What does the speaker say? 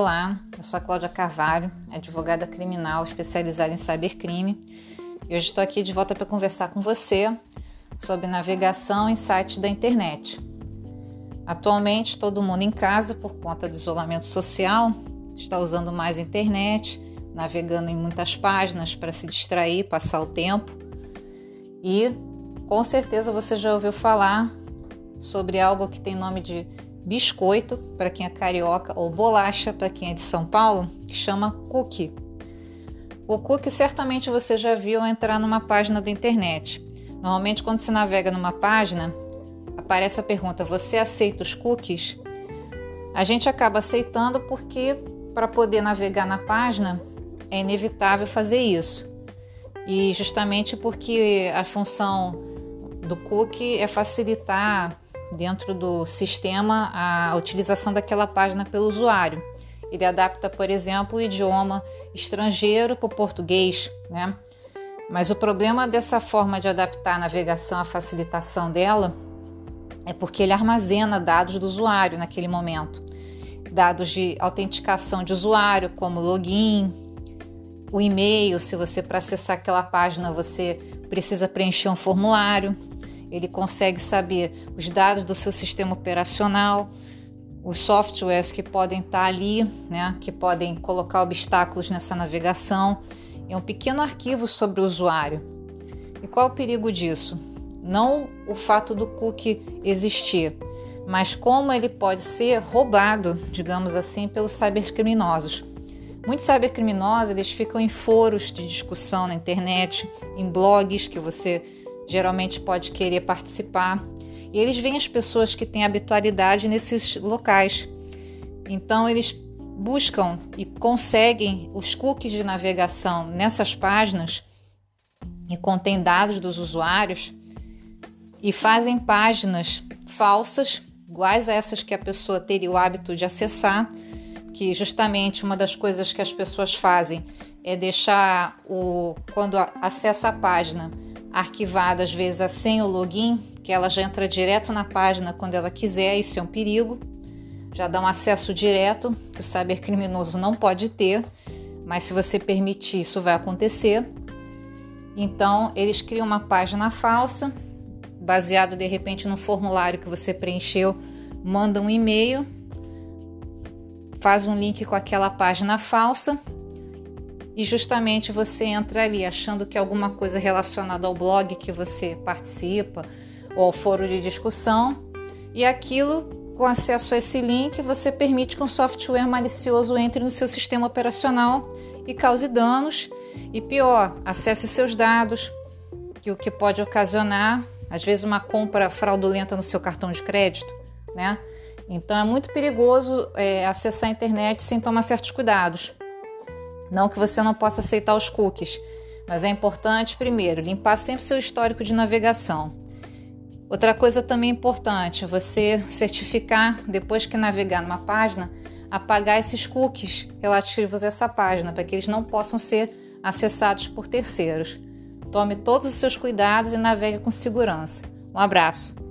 Olá, eu sou a Cláudia Carvalho, advogada criminal especializada em cybercrime. E hoje estou aqui de volta para conversar com você sobre navegação em sites da internet. Atualmente, todo mundo em casa, por conta do isolamento social, está usando mais internet, navegando em muitas páginas para se distrair, passar o tempo. E com certeza você já ouviu falar sobre algo que tem nome de biscoito para quem é carioca ou bolacha para quem é de São Paulo, que chama cookie. O cookie certamente você já viu entrar numa página da internet. Normalmente quando se navega numa página, aparece a pergunta: "Você aceita os cookies?" A gente acaba aceitando porque para poder navegar na página é inevitável fazer isso. E justamente porque a função do cookie é facilitar dentro do sistema a utilização daquela página pelo usuário. Ele adapta, por exemplo, o idioma estrangeiro para o português, né? Mas o problema dessa forma de adaptar a navegação, a facilitação dela, é porque ele armazena dados do usuário naquele momento. Dados de autenticação de usuário, como login, o e-mail, se você para acessar aquela página você precisa preencher um formulário ele consegue saber os dados do seu sistema operacional, os softwares que podem estar ali, né, que podem colocar obstáculos nessa navegação. É um pequeno arquivo sobre o usuário. E qual é o perigo disso? Não o fato do cookie existir, mas como ele pode ser roubado, digamos assim, pelos cybercriminosos. Muitos cybercriminosos eles ficam em foros de discussão na internet, em blogs que você geralmente pode querer participar. E eles veem as pessoas que têm habitualidade nesses locais. Então eles buscam e conseguem os cookies de navegação nessas páginas e contém dados dos usuários e fazem páginas falsas, iguais a essas que a pessoa teria o hábito de acessar, que justamente uma das coisas que as pessoas fazem é deixar o quando acessa a página arquivada às vezes sem o login, que ela já entra direto na página quando ela quiser, isso é um perigo. Já dá um acesso direto que o cybercriminoso não pode ter, mas se você permitir, isso vai acontecer. Então, eles criam uma página falsa, baseado de repente no formulário que você preencheu, manda um e-mail, faz um link com aquela página falsa e justamente você entra ali achando que alguma coisa relacionada ao blog que você participa ou ao foro de discussão e aquilo com acesso a esse link você permite que um software malicioso entre no seu sistema operacional e cause danos e pior, acesse seus dados, que o que pode ocasionar às vezes uma compra fraudulenta no seu cartão de crédito, né? Então é muito perigoso é, acessar a internet sem tomar certos cuidados. Não que você não possa aceitar os cookies, mas é importante, primeiro, limpar sempre seu histórico de navegação. Outra coisa também importante, você certificar, depois que navegar numa página, apagar esses cookies relativos a essa página, para que eles não possam ser acessados por terceiros. Tome todos os seus cuidados e navegue com segurança. Um abraço!